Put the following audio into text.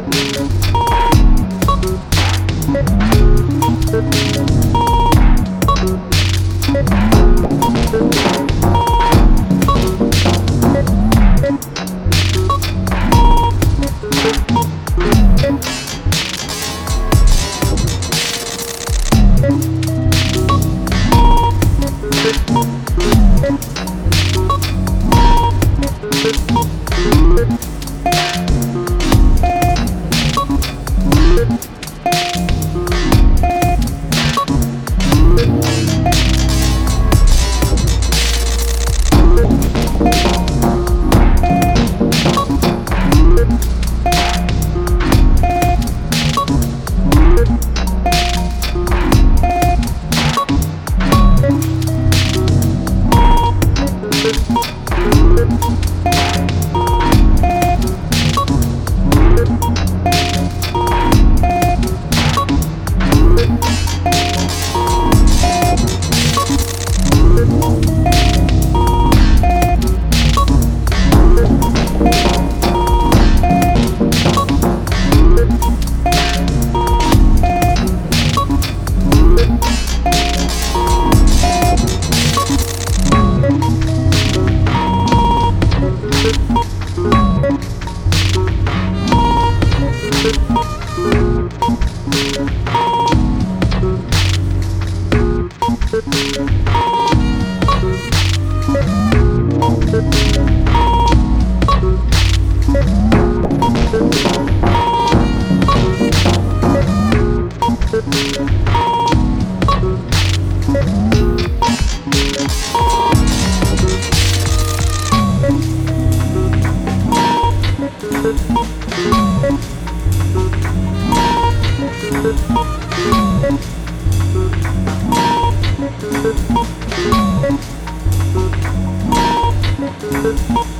Good. Thank you.